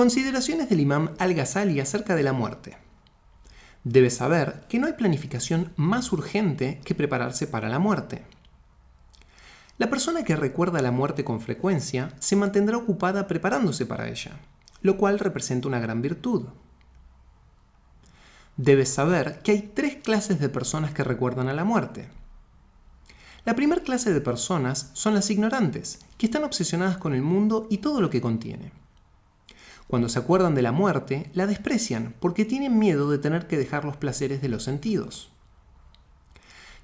Consideraciones del imam al-Ghazali acerca de la muerte. Debes saber que no hay planificación más urgente que prepararse para la muerte. La persona que recuerda la muerte con frecuencia se mantendrá ocupada preparándose para ella, lo cual representa una gran virtud. Debes saber que hay tres clases de personas que recuerdan a la muerte. La primera clase de personas son las ignorantes, que están obsesionadas con el mundo y todo lo que contiene. Cuando se acuerdan de la muerte, la desprecian porque tienen miedo de tener que dejar los placeres de los sentidos.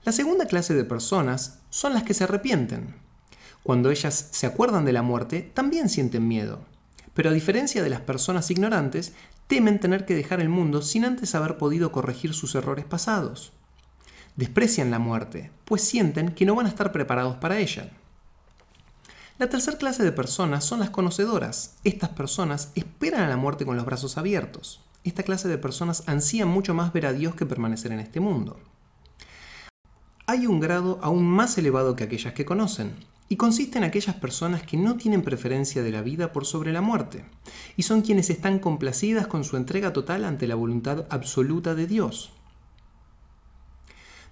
La segunda clase de personas son las que se arrepienten. Cuando ellas se acuerdan de la muerte, también sienten miedo. Pero a diferencia de las personas ignorantes, temen tener que dejar el mundo sin antes haber podido corregir sus errores pasados. Desprecian la muerte, pues sienten que no van a estar preparados para ella. La tercera clase de personas son las conocedoras. Estas personas esperan a la muerte con los brazos abiertos. Esta clase de personas ansían mucho más ver a Dios que permanecer en este mundo. Hay un grado aún más elevado que aquellas que conocen, y consiste en aquellas personas que no tienen preferencia de la vida por sobre la muerte, y son quienes están complacidas con su entrega total ante la voluntad absoluta de Dios.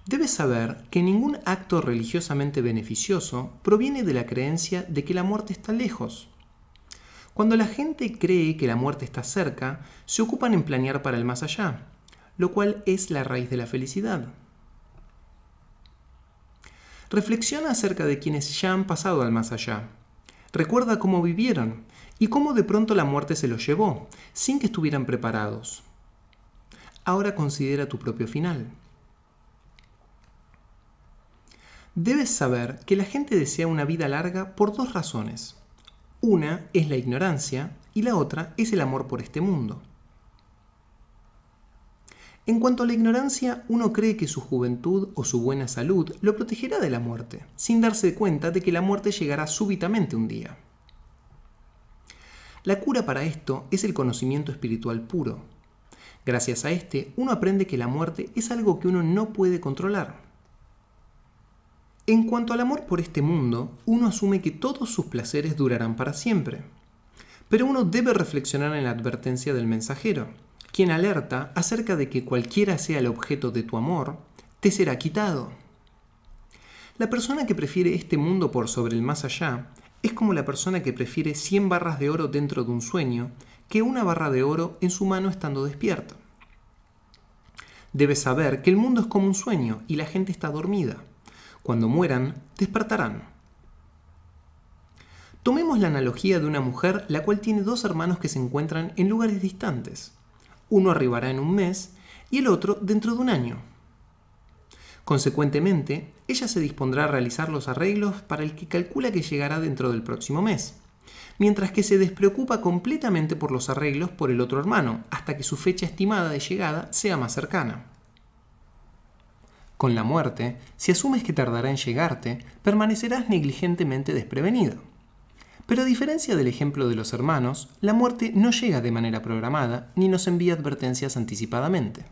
Debes saber que ningún acto religiosamente beneficioso proviene de la creencia de que la muerte está lejos. Cuando la gente cree que la muerte está cerca, se ocupan en planear para el más allá, lo cual es la raíz de la felicidad. Reflexiona acerca de quienes ya han pasado al más allá. Recuerda cómo vivieron y cómo de pronto la muerte se los llevó, sin que estuvieran preparados. Ahora considera tu propio final. Debes saber que la gente desea una vida larga por dos razones. Una es la ignorancia y la otra es el amor por este mundo. En cuanto a la ignorancia, uno cree que su juventud o su buena salud lo protegerá de la muerte, sin darse cuenta de que la muerte llegará súbitamente un día. La cura para esto es el conocimiento espiritual puro. Gracias a este, uno aprende que la muerte es algo que uno no puede controlar, en cuanto al amor por este mundo, uno asume que todos sus placeres durarán para siempre. Pero uno debe reflexionar en la advertencia del mensajero, quien alerta acerca de que cualquiera sea el objeto de tu amor, te será quitado. La persona que prefiere este mundo por sobre el más allá es como la persona que prefiere 100 barras de oro dentro de un sueño que una barra de oro en su mano estando despierto. Debes saber que el mundo es como un sueño y la gente está dormida. Cuando mueran, despertarán. Tomemos la analogía de una mujer la cual tiene dos hermanos que se encuentran en lugares distantes. Uno arribará en un mes y el otro dentro de un año. Consecuentemente, ella se dispondrá a realizar los arreglos para el que calcula que llegará dentro del próximo mes, mientras que se despreocupa completamente por los arreglos por el otro hermano, hasta que su fecha estimada de llegada sea más cercana. Con la muerte, si asumes que tardará en llegarte, permanecerás negligentemente desprevenido. Pero a diferencia del ejemplo de los hermanos, la muerte no llega de manera programada ni nos envía advertencias anticipadamente.